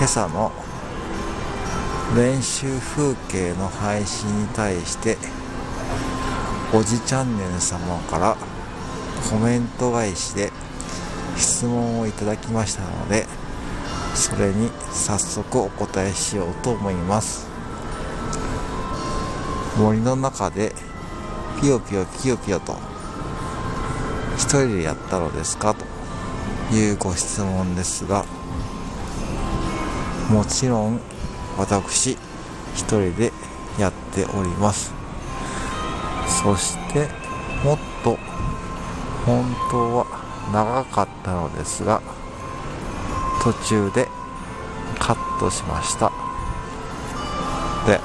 今朝の練習風景の配信に対しておじチャンネル様からコメント返しで質問をいただきましたのでそれに早速お答えしようと思います。森の中でピヨピヨピヨピヨと一人でやったのですか？というご質問ですがもちろん私一人でやっております。そしてもっと本当は長かったのですが途中でカットしました。で